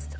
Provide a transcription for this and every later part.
podcast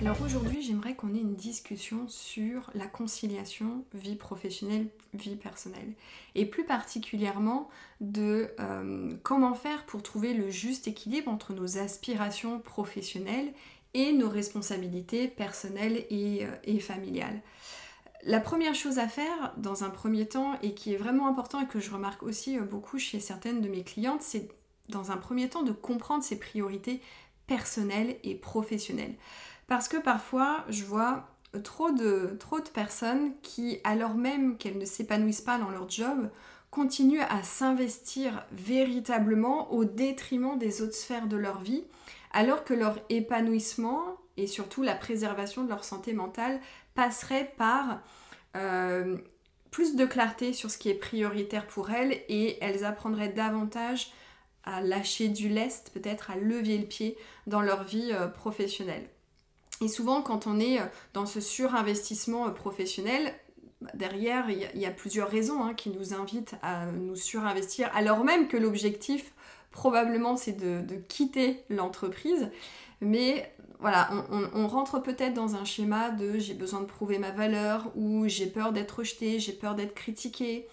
Alors aujourd'hui, j'aimerais qu'on ait une discussion sur la conciliation vie professionnelle, vie personnelle. Et plus particulièrement de euh, comment faire pour trouver le juste équilibre entre nos aspirations professionnelles et nos responsabilités personnelles et, euh, et familiales. La première chose à faire dans un premier temps et qui est vraiment important et que je remarque aussi euh, beaucoup chez certaines de mes clientes, c'est dans un premier temps de comprendre ses priorités personnelles et professionnelles. Parce que parfois, je vois trop de, trop de personnes qui, alors même qu'elles ne s'épanouissent pas dans leur job, continuent à s'investir véritablement au détriment des autres sphères de leur vie, alors que leur épanouissement et surtout la préservation de leur santé mentale passerait par euh, plus de clarté sur ce qui est prioritaire pour elles et elles apprendraient davantage à lâcher du lest, peut-être à lever le pied dans leur vie euh, professionnelle. Et souvent, quand on est euh, dans ce surinvestissement euh, professionnel, bah, derrière, il y, a plusieurs raisons hein, qui nous invitent à nous surinvestir, alors même que l'objectif, probablement, c'est de, quitter l'entreprise. Mais voilà, on, rentre peut-être dans un schéma de j'ai besoin de prouver ma valeur, ou j'ai peur d'être rejeté, j'ai peur d'être critiqué,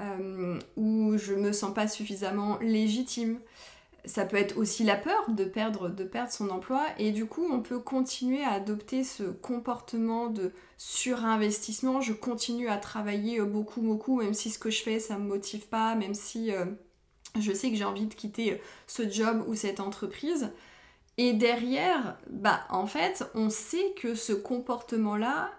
euh, ou je me sens pas suffisamment légitime ça peut être aussi la peur de perdre, de perdre son emploi et du coup on peut continuer à adopter ce comportement de surinvestissement. Je continue à travailler beaucoup beaucoup même si ce que je fais ça me motive pas, même si euh, je sais que j'ai envie de quitter ce job ou cette entreprise. Et derrière, bah en fait on sait que ce comportement là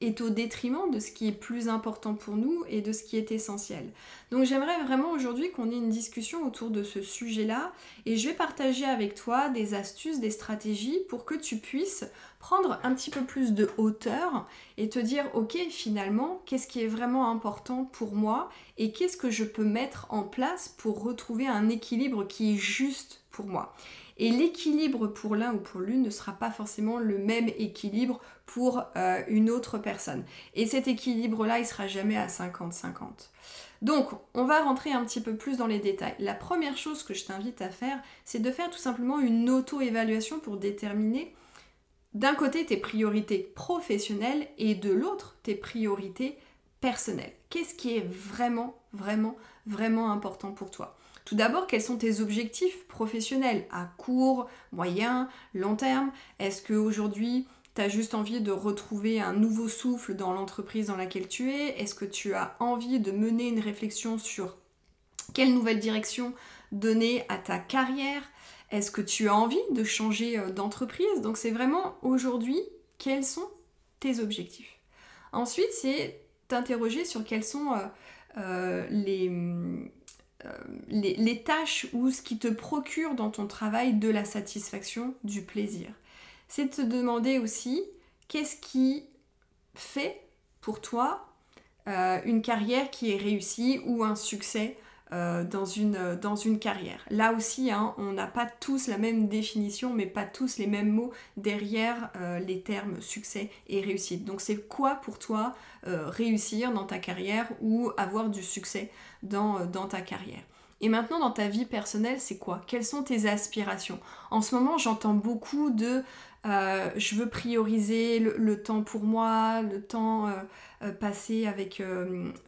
est au détriment de ce qui est plus important pour nous et de ce qui est essentiel. Donc j'aimerais vraiment aujourd'hui qu'on ait une discussion autour de ce sujet-là et je vais partager avec toi des astuces, des stratégies pour que tu puisses prendre un petit peu plus de hauteur et te dire ok finalement qu'est-ce qui est vraiment important pour moi et qu'est-ce que je peux mettre en place pour retrouver un équilibre qui est juste pour moi. Et l'équilibre pour l'un ou pour l'une ne sera pas forcément le même équilibre pour euh, une autre personne. Et cet équilibre-là, il sera jamais à 50-50. Donc, on va rentrer un petit peu plus dans les détails. La première chose que je t'invite à faire, c'est de faire tout simplement une auto-évaluation pour déterminer d'un côté tes priorités professionnelles et de l'autre tes priorités personnelles. Qu'est-ce qui est vraiment, vraiment, vraiment important pour toi? Tout d'abord, quels sont tes objectifs professionnels? À court, moyen, long terme? Est-ce qu'aujourd'hui, tu as juste envie de retrouver un nouveau souffle dans l'entreprise dans laquelle tu es? Est-ce que tu as envie de mener une réflexion sur quelle nouvelle direction donner à ta carrière? Est-ce que tu as envie de changer euh, d'entreprise? Donc c'est vraiment aujourd'hui quels sont tes objectifs? Ensuite, c'est t'interroger sur quels sont euh, euh, les, euh, les, tâches ou ce qui te procure dans ton travail de la satisfaction, du plaisir. C'est de te demander aussi qu'est-ce qui fait pour toi euh, une carrière qui est réussie ou un succès euh, dans, une, dans une carrière. Là aussi, hein, on n'a pas tous la même définition, mais pas tous les mêmes mots derrière les termes succès et réussite. Donc c'est quoi pour toi réussir dans ta carrière ou avoir du succès dans ta carrière? Et maintenant, dans ta vie personnelle, c'est quoi? Quelles sont tes aspirations? En ce moment, j'entends beaucoup de euh, je veux prioriser le, temps pour moi, le temps euh, euh, passé avec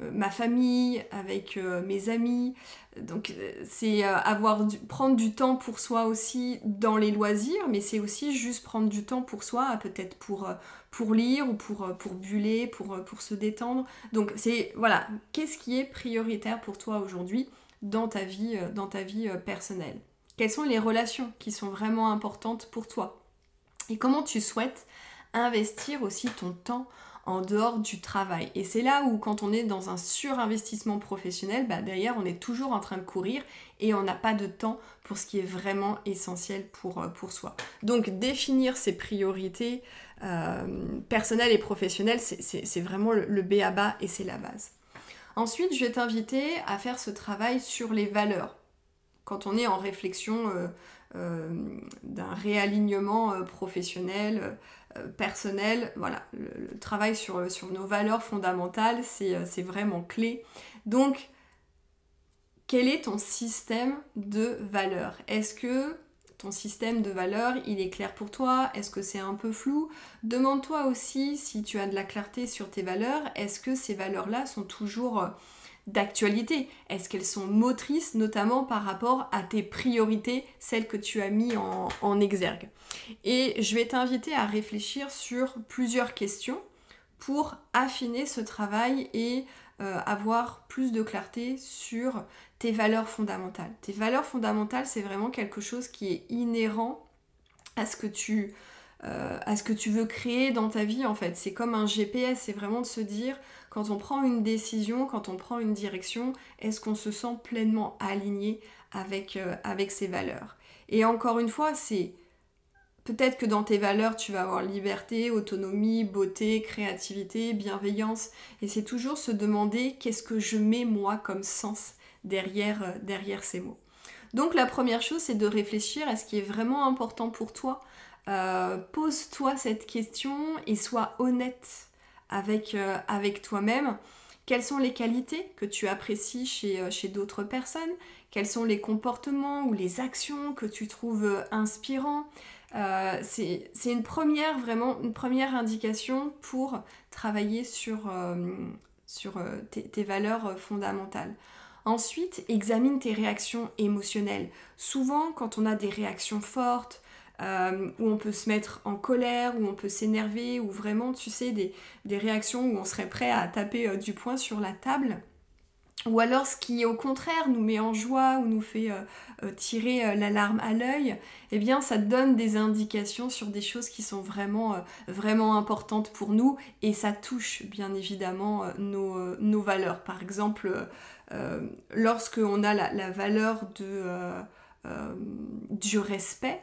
ma famille, avec mes amis. Donc, c'est avoir prendre du temps pour soi aussi dans les loisirs, mais c'est aussi juste prendre du temps pour soi, peut-être pour, pour lire ou pour, pour buller, pour, pour se détendre. Donc, c'est voilà, qu'est-ce qui est prioritaire pour toi aujourd'hui dans ta vie, dans ta vie personnelle? Quelles sont les relations qui sont vraiment importantes pour toi? Comment tu souhaites investir aussi ton temps en dehors du travail? Et c'est là où quand on est dans un surinvestissement professionnel, bah, derrière on est toujours en train de courir et on n'a pas de temps pour ce qui est vraiment essentiel pour, euh, soi. Donc définir ses priorités euh, personnelles et professionnelles, c'est vraiment le, le B à bas et c'est la base. Ensuite, je vais t'inviter à faire ce travail sur les valeurs. Quand on est en réflexion euh, d'un réalignement professionnel, euh, personnel, voilà, le, travail sur, sur, nos valeurs fondamentales, euh, c'est vraiment clé. Donc, quel est ton système de valeurs? Est-ce que ton système de valeurs, il est clair pour toi? Est-ce que c'est un peu flou? Demande-toi aussi si tu as de la clarté sur tes valeurs, est-ce que ces valeurs-là sont toujours d'actualité Est-ce qu'elles sont motrices, notamment par rapport à tes priorités, celles que tu as mis en, exergue? Et je vais t'inviter à réfléchir sur plusieurs questions pour affiner ce travail et euh, avoir plus de clarté sur tes valeurs fondamentales. Tes valeurs fondamentales, c'est vraiment quelque chose qui est inhérent à ce que tu euh, à ce que tu veux créer dans ta vie en fait. C'est comme un GPS, c'est vraiment de se dire quand on prend une décision, quand on prend une direction, est-ce qu'on se sent pleinement aligné avec, euh, ses valeurs? Et encore une fois, c'est peut-être que dans tes valeurs, tu vas avoir liberté, autonomie, beauté, créativité, bienveillance. Et c'est toujours se demander qu'est-ce que je mets moi comme sens derrière, euh, ces mots. Donc la première chose, c'est de réfléchir à ce qui est vraiment important pour toi euh, pose-toi cette question et sois honnête avec, euh, avec toi-même. Quelles sont les qualités que tu apprécies chez, euh, chez d'autres personnes? Quels sont les comportements ou les actions que tu trouves inspirants? C'est, une première, vraiment, une première indication pour travailler sur, tes valeurs fondamentales. Ensuite, examine tes réactions émotionnelles. Souvent, quand on a des réactions fortes, euh, où on peut se mettre en colère, où on peut s'énerver, ou vraiment, tu sais, des, réactions où on serait prêt à taper euh, du poing sur la table. Ou alors ce qui au contraire nous met en joie ou nous fait euh, tirer la larme à l'œil, eh bien ça donne des indications sur des choses qui sont vraiment, vraiment importantes pour nous et ça touche bien évidemment nos, valeurs. Par exemple, lorsque on a la, valeur du respect,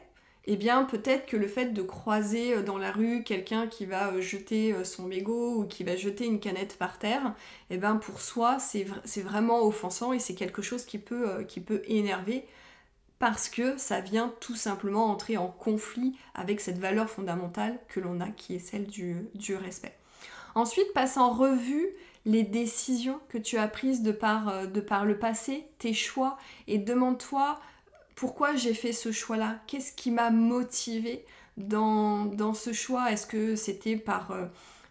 eh bien peut-être que le fait de croiser euh, dans la rue quelqu'un qui va euh, jeter euh, son mégot ou qui va jeter une canette par terre, eh bien pour soi c'est vraiment offensant et c'est quelque chose qui peut, énerver parce que ça vient tout simplement entrer en conflit avec cette valeur fondamentale que l'on a qui est celle du, respect. Ensuite, passe en revue les décisions que tu as prises de par le passé, tes choix, et demande-toi pourquoi j'ai fait ce choix-là? Qu'est-ce qui m'a motivé dans, ce choix? Est-ce que c'était par euh,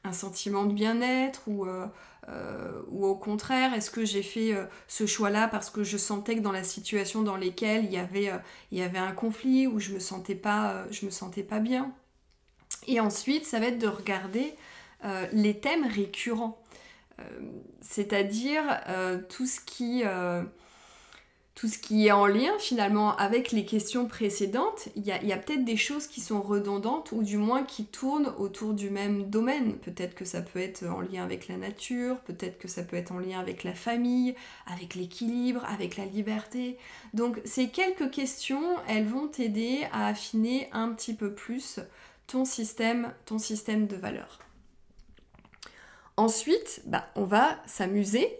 un sentiment de bien-être ou, euh, euh, ou au contraire, est-ce que j'ai fait ce choix-là parce que je sentais que dans la situation dans laquelle il y avait, un conflit ou je me sentais me sentais pas bien? Et ensuite, ça va être de regarder les thèmes récurrents, c'est-à-dire tout ce qui tout ce qui est en lien finalement avec les questions précédentes, il y a, peut-être des choses qui sont redondantes ou du moins qui tournent autour du même domaine. Peut-être que ça peut être en lien avec la nature, peut-être que ça peut être en lien avec la famille, avec l'équilibre, avec la liberté. Donc ces quelques questions, elles vont t'aider à affiner un petit peu plus ton système, ton système de valeurs. Ensuite, bah, on va s'amuser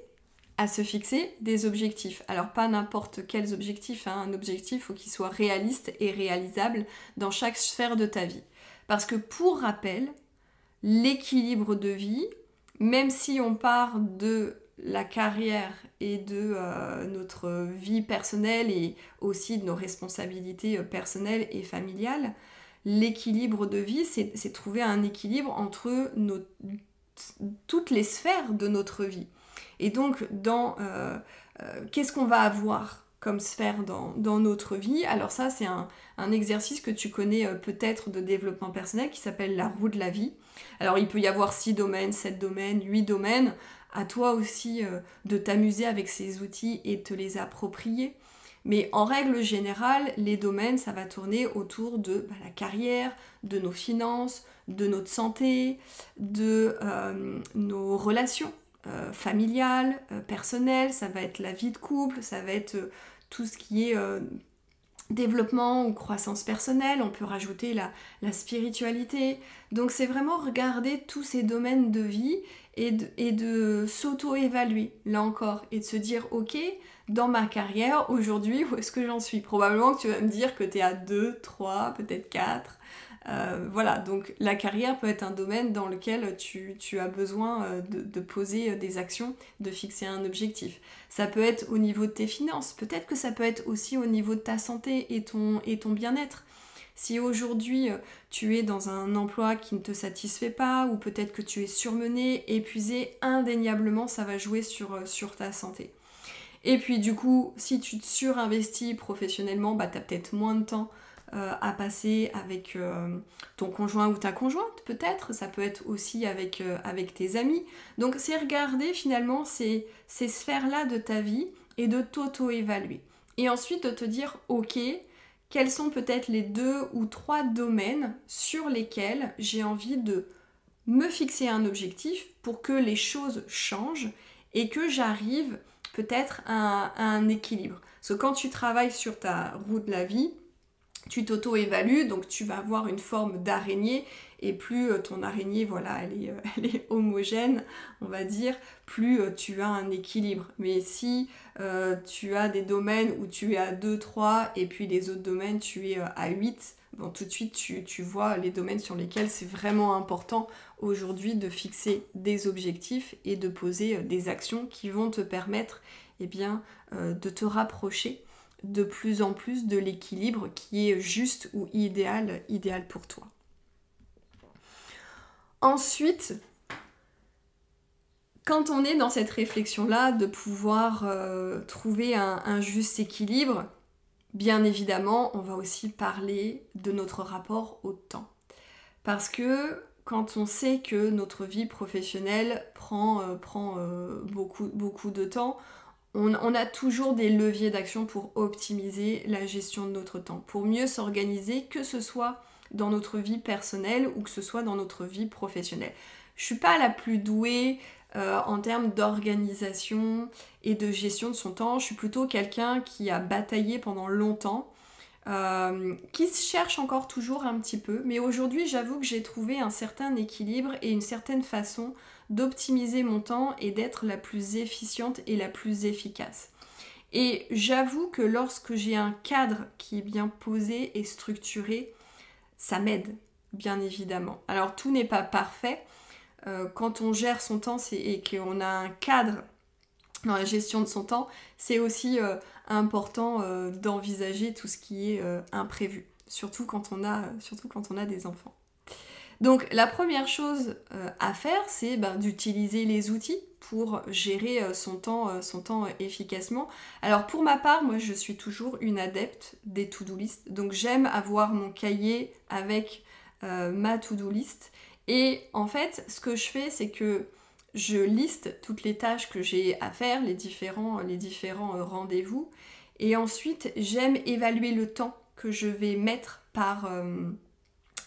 à se fixer des objectifs. Alors pas n'importe quels objectifs, hein. un objectif faut qu'il soit réaliste et réalisable dans chaque sphère de ta vie. Parce que pour rappel, l'équilibre de vie, même si on part de la carrière et de euh, notre vie personnelle et aussi de nos responsabilités euh, personnelles et familiales, l'équilibre de vie, c'est trouver un équilibre entre toutes les sphères de notre vie. Et donc, dans euh, euh, qu'est-ce qu'on va avoir comme sphère dans, notre vie? Alors ça, c'est un, exercice que tu connais euh, peut-être de développement personnel qui s'appelle la roue de la vie. Alors il peut y avoir 6 domaines, 7 domaines, 8 domaines. À toi aussi de t'amuser avec ces outils et te les approprier. Mais en règle générale, les domaines, ça va tourner autour de bah, la carrière, de nos finances, de notre santé, de nos relations euh, familiales, euh, personnelles, ça va être la vie de couple, ça va être tout ce qui est développement ou croissance personnelle, on peut rajouter la, spiritualité. Donc c'est vraiment regarder tous ces domaines de vie et de, et de s'auto-évaluer, là encore, et de se dire, ok, dans ma carrière, aujourd'hui, où est-ce que j'en suis? Probablement que tu vas me dire que tu es à 2, 3, peut-être 4. Euh, voilà, donc la carrière peut être un domaine dans lequel tu, as besoin euh, de, poser euh, des actions, de fixer un objectif. Ça peut être au niveau de tes finances, peut-être que ça peut être aussi au niveau de ta santé et ton, bien-être. Si aujourd'hui tu es dans un emploi qui ne te satisfait pas, ou peut-être que tu es surmené, épuisé, indéniablement ça va jouer sur, sur ta santé. Et puis du coup, si tu te surinvestis professionnellement, bah, tu as peut-être moins de temps euh, à passer avec euh, ton conjoint ou ta conjointe peut-être, ça peut être aussi avec, euh, tes amis. Donc c'est regarder finalement ces, sphères-là de ta vie et de t'auto-évaluer. Et ensuite de te dire, ok, quels sont peut-être les deux ou trois domaines sur lesquels j'ai envie de me fixer un objectif pour que les choses changent et que j'arrive peut-être à, à, un équilibre. Parce que quand tu travailles sur ta roue de la vie, tu t'auto-évalues, donc tu vas avoir une forme d'araignée, et plus euh, ton araignée, voilà, elle est, euh, elle est, homogène, on va dire, plus euh, tu as un équilibre. Mais si tu as des domaines où tu es à 2, 3, et puis les autres domaines, tu es à 8, bon, tout de suite, tu, tu vois les domaines sur lesquels c'est vraiment important aujourd'hui de fixer des objectifs et de poser des actions qui vont te permettre eh bien, de te rapprocher de plus en plus de l'équilibre qui est juste ou idéal, idéal pour toi. Ensuite, quand on est dans cette réflexion-là de pouvoir euh, trouver un, juste équilibre, bien évidemment, on va aussi parler de notre rapport au temps. Parce que quand on sait que notre vie professionnelle prend, euh, euh, beaucoup de temps, on, a toujours des leviers d'action pour optimiser la gestion de notre temps, pour mieux s'organiser, que ce soit dans notre vie personnelle ou que ce soit dans notre vie professionnelle. Je suis pas la plus douée euh, en termes d'organisation et de gestion de son temps. Je suis plutôt quelqu'un qui a bataillé pendant longtemps, euh, qui se cherche encore toujours un petit peu. Mais aujourd'hui, j'avoue que j'ai trouvé un certain équilibre et une certaine façon d'optimiser mon temps et d'être la plus efficiente et la plus efficace. Et j'avoue que lorsque j'ai un cadre qui est bien posé et structuré, ça m'aide, bien évidemment. Alors tout n'est pas parfait. Euh, quand on gère son temps et qu'on a un cadre dans la gestion de son temps, c'est aussi euh, important euh, d'envisager tout ce qui est imprévu, surtout quand, on a, surtout quand on a des enfants. Donc la première chose euh, à faire, c'est ben, d'utiliser les outils pour gérer euh, son temps, euh, son temps efficacement. Alors pour ma part, moi je suis toujours une adepte des to-do list. Donc j'aime avoir mon cahier avec ma to-do list. Et en fait, ce que je fais, c'est que je liste toutes les tâches que j'ai à faire, les différents, différents rendez-vous. Et ensuite, j'aime évaluer le temps que je vais mettre par,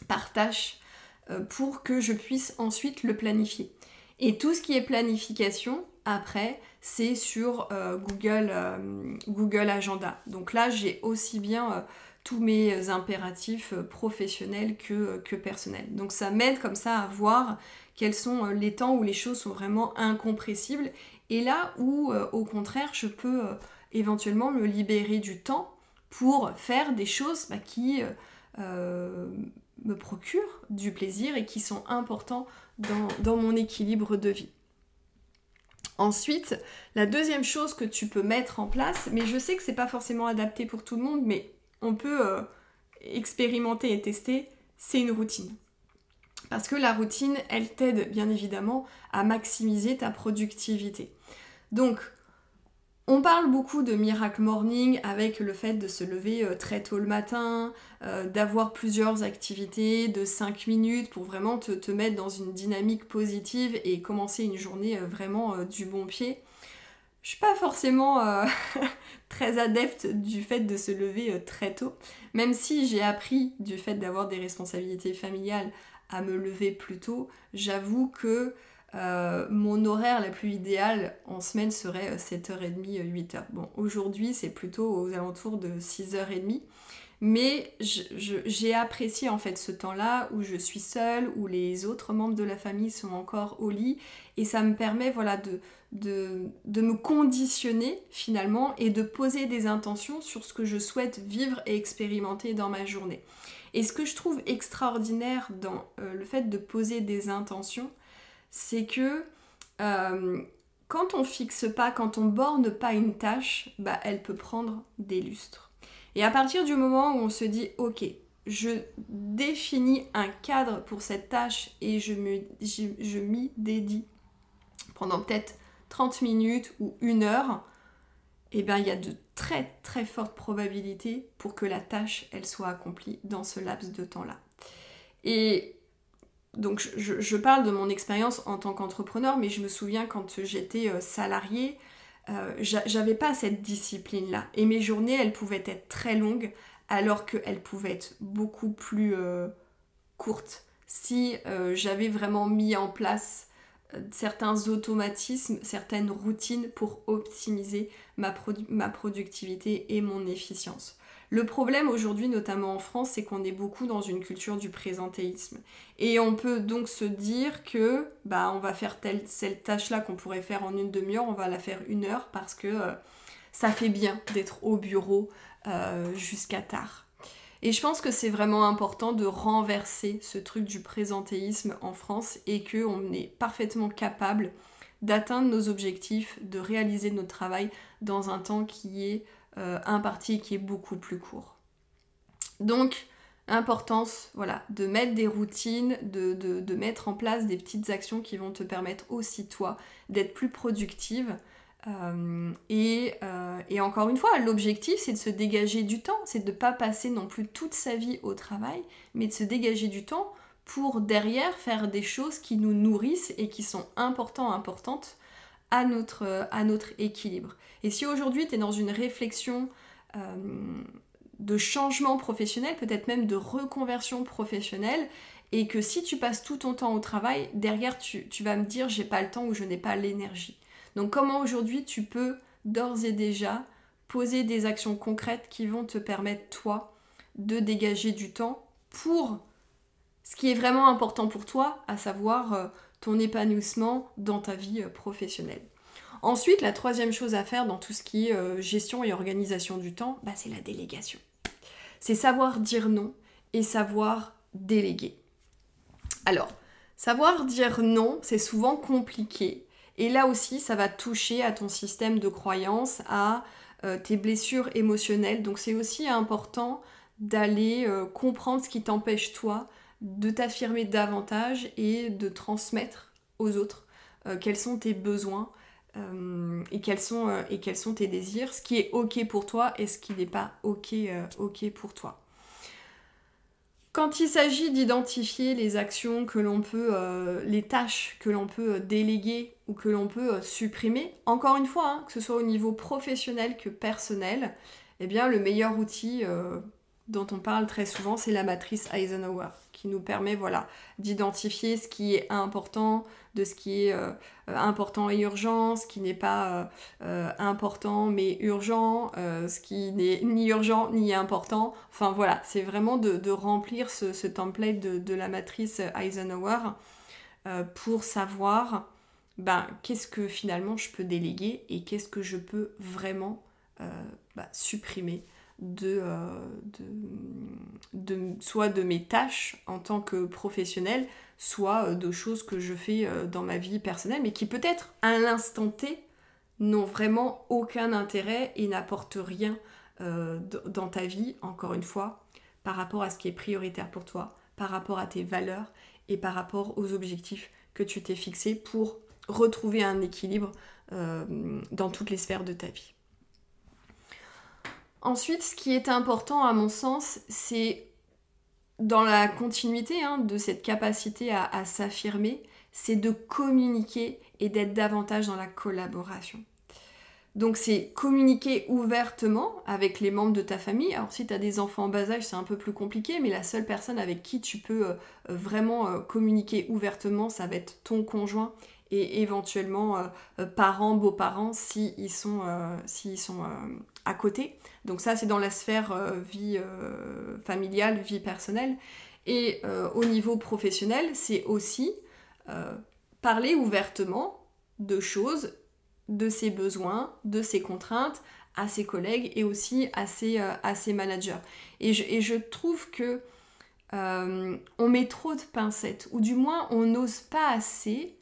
par tâche euh, pour que je puisse ensuite le planifier. Et tout ce qui est planification, après, c'est sur euh, Google, euh, Google Agenda. Donc là, j'ai aussi bien tous mes impératifs professionnels que, que personnels. Donc ça m'aide comme ça à voir quels sont les temps où les choses sont vraiment incompressibles et là où, au contraire, je peux éventuellement me libérer du temps pour faire des choses bah, qui me procurent du plaisir et qui sont importants dans, mon équilibre de vie. Ensuite, la deuxième chose que tu peux mettre en place, mais je sais que c'est pas forcément adapté pour tout le monde, mais on peut euh, expérimenter et tester, c'est une routine. Parce que la routine, elle t'aide bien évidemment à maximiser ta productivité. Donc, on parle beaucoup de miracle morning avec le fait de se lever euh, très tôt le matin, euh, d'avoir plusieurs activités de 5 minutes pour vraiment te, mettre dans une dynamique positive et commencer une journée euh, vraiment du bon pied. je suis pas forcément très adepte du fait de se lever très tôt, même si j'ai appris du fait d'avoir des responsabilités familiales à me lever plus tôt, j'avoue que euh, mon horaire la plus idéale en semaine serait 7h30, 8h. Bon, aujourd'hui c'est plutôt aux alentours de 6h30. Mais j'ai apprécié en fait ce temps-là où je suis seule, où les autres membres de la famille sont encore au lit. Et ça me permet voilà, de, de, me conditionner finalement et de poser des intentions sur ce que je souhaite vivre et expérimenter dans ma journée. Et ce que je trouve extraordinaire dans euh, le fait de poser des intentions, c'est que euh, quand on fixe pas, quand on borne pas une tâche, bah, elle peut prendre des lustres. Et à partir du moment où on se dit, ok, je définis un cadre pour cette tâche et je m'y dédie pendant peut-être 30 minutes ou une heure, eh bien il y a de très très fortes probabilités pour que la tâche elle soit accomplie dans ce laps de temps-là. Et donc je, parle de mon expérience en tant qu'entrepreneur, mais je me souviens quand j'étais euh, salarié, euh, j'avais pas cette discipline-là. Et mes journées, elles pouvaient être très longues, alors qu'elles pouvaient être beaucoup plus euh, courtes si j'avais vraiment mis en place certains automatismes, certaines routines pour optimiser ma, productivité et mon efficience. Le problème aujourd'hui, notamment en France, c'est qu'on est beaucoup dans une culture du présentéisme. Et on peut donc se dire que bah, on va faire telle, cette tâche-là qu'on pourrait faire en une demi-heure, on va la faire une heure parce que euh, ça fait bien d'être au bureau euh, jusqu'à tard. Et je pense que c'est vraiment important de renverser ce truc du présentéisme en France et qu'on est parfaitement capable d'atteindre nos objectifs, de réaliser notre travail dans un temps qui est euh, imparti, qui est beaucoup plus court. Donc, importance voilà, de mettre des routines, de, de, mettre en place des petites actions qui vont te permettre aussi toi d'être plus productive euh, euh, et, encore une fois, l'objectif c'est de se dégager du temps, c'est de ne pas passer non plus toute sa vie au travail, mais de se dégager du temps pour derrière faire des choses qui nous nourrissent et qui sont importantes, importantes à notre, à notre équilibre. Et si aujourd'hui tu es dans une réflexion euh, de changement professionnel, peut-être même de reconversion professionnelle, et que si tu passes tout ton temps au travail, derrière tu, tu vas me dire j'ai pas le temps ou je n'ai pas l'énergie. Donc comment aujourd'hui tu peux d'ores et déjà poser des actions concrètes qui vont te permettre toi de dégager du temps pour ce qui est vraiment important pour toi, à savoir euh, ton épanouissement dans ta vie euh, professionnelle. Ensuite, la troisième chose à faire dans tout ce qui est euh, gestion et organisation du temps, bah, c'est la délégation. C'est savoir dire non et savoir déléguer. Alors, savoir dire non, c'est souvent compliqué et là aussi, ça va toucher à ton système de croyance, à euh, tes blessures émotionnelles. Donc c'est aussi important d'aller euh, comprendre ce qui t'empêche toi de t'affirmer davantage et de transmettre aux autres euh, quels sont tes besoins et, quels sont, et quels sont tes désirs, ce qui est ok pour toi et ce qui n'est pas ok, ok pour toi. Quand il s'agit d'identifier les actions que l'on peut, euh, les tâches que l'on peut euh, déléguer ou que l'on peut euh, supprimer, encore une fois, hein, que ce soit au niveau professionnel que personnel, eh bien le meilleur outil dont on parle très souvent, c'est la matrice Eisenhower, qui nous permet voilà, d'identifier ce qui est important, de ce qui est euh, important et urgent, ce qui n'est pas euh, euh, important mais urgent, ce qui n'est ni urgent ni important. Enfin voilà, c'est vraiment de, remplir ce, template de, la matrice Eisenhower pour savoir ben, qu'est-ce que finalement je peux déléguer et qu'est-ce que je peux vraiment bah, supprimer euh, de, soit de mes tâches en tant que professionnelle, soit euh, de choses que je fais euh, dans ma vie personnelle, mais qui peut-être à l'instant T n'ont vraiment aucun intérêt et n'apportent rien dans ta vie, encore une fois, par rapport à ce qui est prioritaire pour toi, par rapport à tes valeurs et par rapport aux objectifs que tu t'es fixés pour retrouver un équilibre dans toutes les sphères de ta vie. Ensuite, ce qui est important à mon sens, c'est dans la continuité hein, de cette capacité à, s'affirmer, c'est de communiquer et d'être davantage dans la collaboration. Donc c'est communiquer ouvertement avec les membres de ta famille. Alors si tu as des enfants en bas âge, c'est un peu plus compliqué, mais la seule personne avec qui tu peux euh, vraiment euh, communiquer ouvertement, ça va être ton conjoint et éventuellement euh, parents, beaux-parents s'ils sont, sont à côté. Donc ça c'est dans la sphère vie familiale, vie personnelle. Et au niveau professionnel, c'est aussi parler ouvertement de choses de ses besoins, de ses contraintes à ses collègues et aussi à ses, euh, managers. Et je, trouve que euh, on met trop de pincettes, ou du moins on n'ose pas assez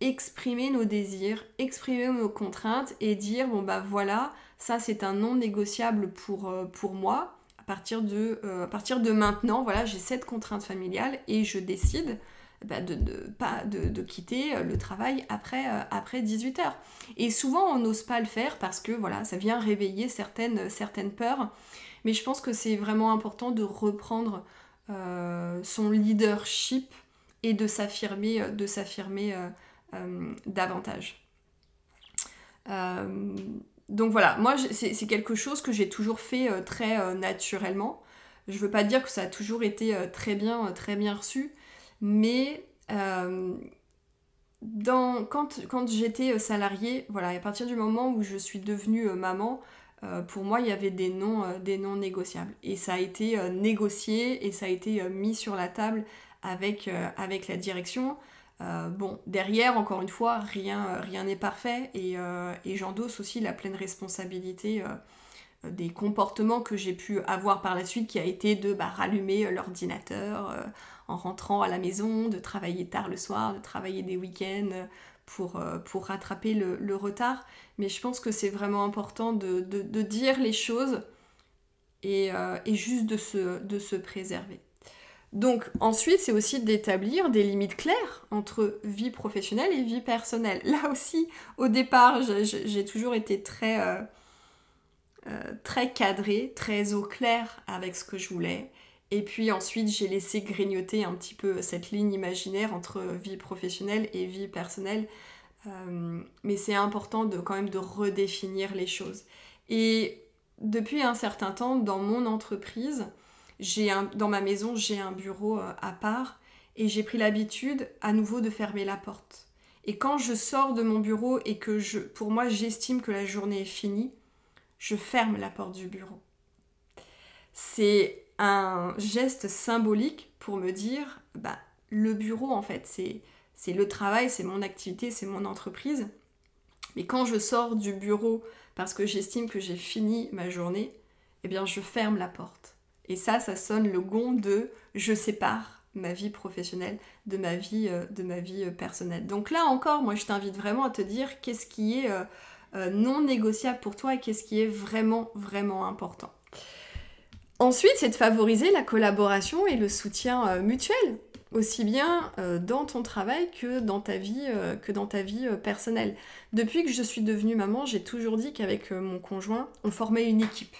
exprimer nos désirs, exprimer nos contraintes et dire bon bah voilà, ça c'est un non négociable pour, euh, pour moi. À partir, de, à partir de maintenant, voilà, j'ai cette contrainte familiale et je décide bah, de, pas, de, quitter euh, le travail après, euh, après 18 heures. Et souvent, on n'ose pas le faire parce que voilà, ça vient réveiller certaines, certaines peurs. Mais je pense que c'est vraiment important de reprendre euh, son leadership et de s'affirmer, de s'affirmer davantage. donc voilà, moi c'est quelque chose que j'ai toujours fait très naturellement. Je veux pas dire que ça a toujours été très bien, très bien reçu, mais euh, quand, j'étais euh, salariée, voilà, à partir du moment où je suis devenue euh, maman, pour moi, il y avait des noms, des négociables. Et ça a été négocié et ça a été mis sur la table avec, avec la direction. Bon, derrière, encore une fois, rien n'est parfait et, et j'endosse aussi la pleine responsabilité des comportements que j'ai pu avoir par la suite qui a été de bah, rallumer l'ordinateur en rentrant à la maison, de travailler tard le soir, de travailler des week-ends pour, euh, rattraper le, retard. Mais je pense que c'est vraiment important de, dire les choses euh, et, juste de se préserver. Donc ensuite, c'est aussi d'établir des limites claires entre vie professionnelle et vie personnelle. Là aussi, au départ, j'ai toujours été très, euh, très cadrée, très au clair avec ce que je voulais. Et puis ensuite, j'ai laissé grignoter un petit peu cette ligne imaginaire entre vie professionnelle et vie personnelle. Euh, mais c'est important de quand même de redéfinir les choses. Et depuis un certain temps, dans mon entreprise, j'ai dans ma maison, j'ai un bureau euh, à part et j'ai pris l'habitude à nouveau de fermer la porte. Et quand je sors de mon bureau et que je, pour moi, j'estime que la journée est finie, je ferme la porte du bureau. C'est un geste symbolique pour me dire, bah, le bureau en fait, c'est, c'est le travail, c'est mon activité, c'est mon entreprise. Mais quand je sors du bureau parce que j'estime que j'ai fini ma journée, eh bien je ferme la porte. Et ça, ça sonne le gong de je sépare ma vie professionnelle de ma vie, euh, de ma vie euh, personnelle. Donc là encore, moi je t'invite vraiment à te dire qu'est-ce qui est euh, non négociable pour toi et qu'est-ce qui est vraiment, vraiment important. Ensuite, c'est de favoriser la collaboration et le soutien mutuel, aussi bien dans ton travail que dans ta vie, que dans ta vie personnelle. Depuis que je suis devenue maman, j'ai toujours dit qu'avec mon conjoint, on formait une équipe.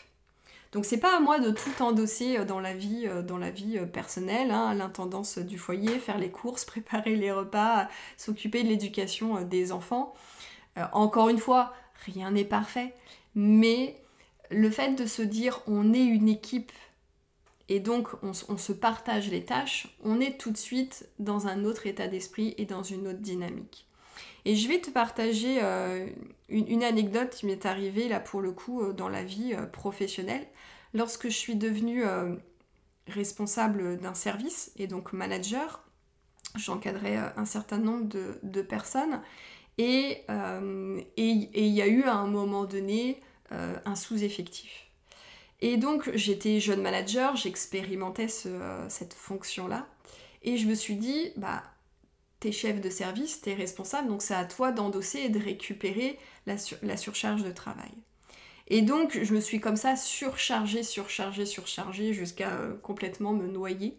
Donc c'est pas à moi de tout endosser dans la vie, dans la vie personnelle, hein, l'intendance du foyer, faire les courses, préparer les repas, s'occuper de l'éducation des enfants. encore une fois, rien n'est parfait, mais le fait de se dire on est une équipe et donc on, se partage les tâches, on est tout de suite dans un autre état d'esprit et dans une autre dynamique. Et je vais te partager euh, une, anecdote qui m'est arrivée là pour le coup euh, dans la vie euh, professionnelle. Lorsque je suis devenue responsable d'un service et donc manager, j'encadrais un certain nombre de, personnes et il y a eu à un moment donné un sous-effectif. Et donc j'étais jeune manager, j'expérimentais cette fonction-là, et je me suis dit, bah, t'es chef de service, t'es responsable, donc c'est à toi d'endosser et de récupérer la, la, surcharge de travail. Et donc je me suis comme ça surchargée, surchargée, surchargée jusqu'à euh, complètement me noyer.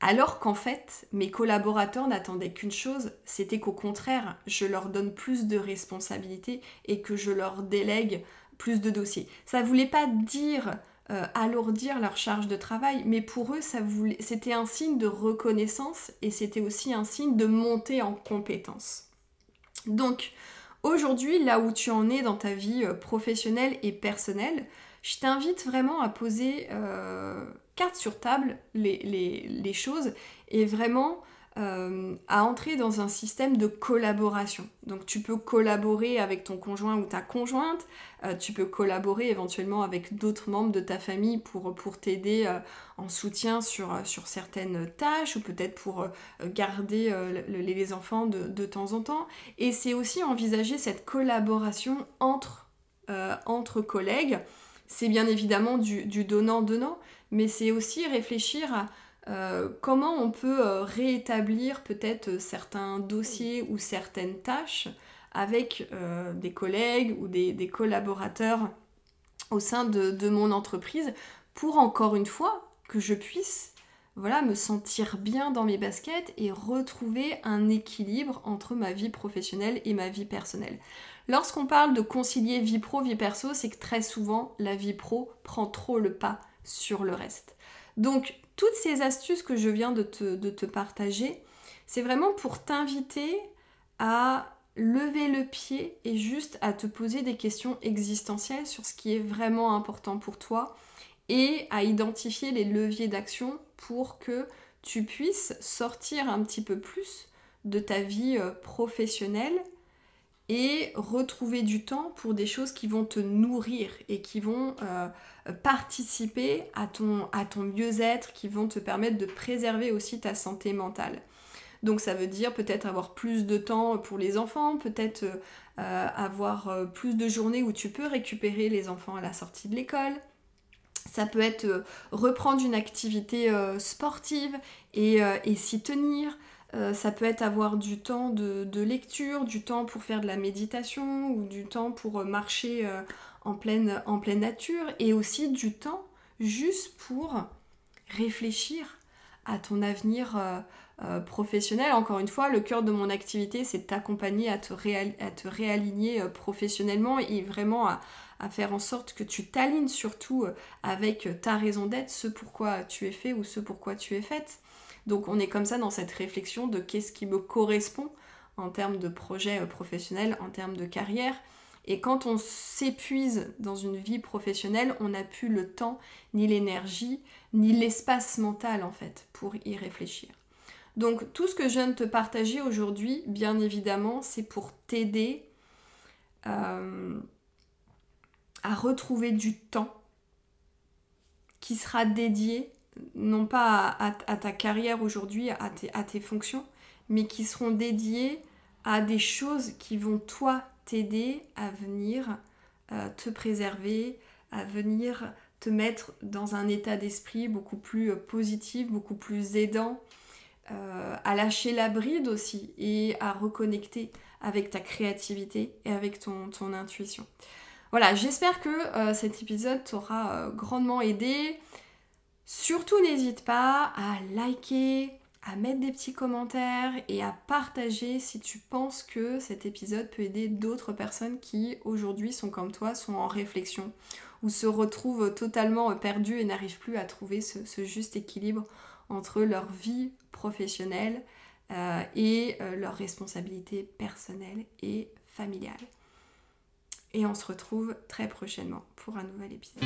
Alors qu'en fait, mes collaborateurs n'attendaient qu'une chose, c'était qu'au contraire, je leur donne plus de responsabilités et que je leur délègue plus de dossiers. Ça voulait pas dire euh, alourdir leur charge de travail, mais pour eux, ça voulait, c'était un signe de reconnaissance et c'était aussi un signe de montée en compétence. Donc, Aujourd'hui, là où tu en es dans ta vie euh, professionnelle et personnelle, je t'invite vraiment à poser euh, carte sur table les, choses et vraiment euh, à entrer dans un système de collaboration. Donc tu peux collaborer avec ton conjoint ou ta conjointe, euh, tu peux collaborer éventuellement avec d'autres membres de ta famille pour, pour t'aider euh, en soutien sur, sur certaines tâches ou peut-être pour garder les enfants de, temps en temps. Et c'est aussi envisager cette collaboration entre, entre collègues. C'est bien évidemment du donnant-donnant, mais c'est aussi réfléchir à euh, comment on peut euh, réétablir peut-être euh, certains dossiers ou certaines tâches avec des collègues ou des, collaborateurs au sein de, mon entreprise pour encore une fois que je puisse voilà, me sentir bien dans mes baskets et retrouver un équilibre entre ma vie professionnelle et ma vie personnelle. Lorsqu'on parle de concilier vie pro, vie perso, c'est que très souvent la vie pro prend trop le pas sur le reste. Donc toutes ces astuces que je viens de te, partager, c'est vraiment pour t'inviter à lever le pied et juste à te poser des questions existentielles sur ce qui est vraiment important pour toi et à identifier les leviers d'action pour que tu puisses sortir un petit peu plus de ta vie euh, professionnelle et retrouver du temps pour des choses qui vont te nourrir et qui vont euh, participer à ton, à ton mieux-être, qui vont te permettre de préserver aussi ta santé mentale. Donc ça veut dire peut-être avoir plus de temps pour les enfants, peut-être euh, avoir euh, plus de journées où tu peux récupérer les enfants à la sortie de l'école. Ça peut être reprendre une activité sportive et, et s'y tenir. Euh, ça peut être avoir du temps de, lecture, du temps pour faire de la méditation ou du temps pour euh, marcher euh, en, pleine, nature et aussi du temps juste pour réfléchir à ton avenir professionnel. Encore une fois, le cœur de mon activité, c'est de t'accompagner à, te réaligner professionnellement et vraiment à, faire en sorte que tu t'alignes surtout avec ta raison d'être, ce pourquoi tu es fait ou ce pourquoi tu es faite. Donc on est comme ça dans cette réflexion de qu'est-ce qui me correspond en termes de projet euh, professionnel, en termes de carrière. Et quand on s'épuise dans une vie professionnelle, on n'a plus le temps, ni l'énergie, ni l'espace mental en fait pour y réfléchir. Donc tout ce que je viens de te partager aujourd'hui, bien évidemment, c'est pour t'aider euh, à retrouver du temps qui sera dédié non pas à, ta carrière aujourd'hui, à tes, fonctions, mais qui seront dédiées à des choses qui vont toi t'aider à venir euh, te préserver, à venir te mettre dans un état d'esprit beaucoup plus euh, positif, beaucoup plus aidant, euh, à lâcher la bride aussi et à reconnecter avec ta créativité et avec ton, ton intuition. Voilà, j'espère que cet épisode t'aura grandement aidé. Surtout n'hésite pas à liker, à mettre des petits commentaires et à partager si tu penses que cet épisode peut aider d'autres personnes qui aujourd'hui sont comme toi, sont en réflexion ou se retrouvent totalement perdues et n'arrivent plus à trouver ce, juste équilibre entre leur vie professionnelle euh, et euh, leurs responsabilités personnelles et familiales. Et on se retrouve très prochainement pour un nouvel épisode.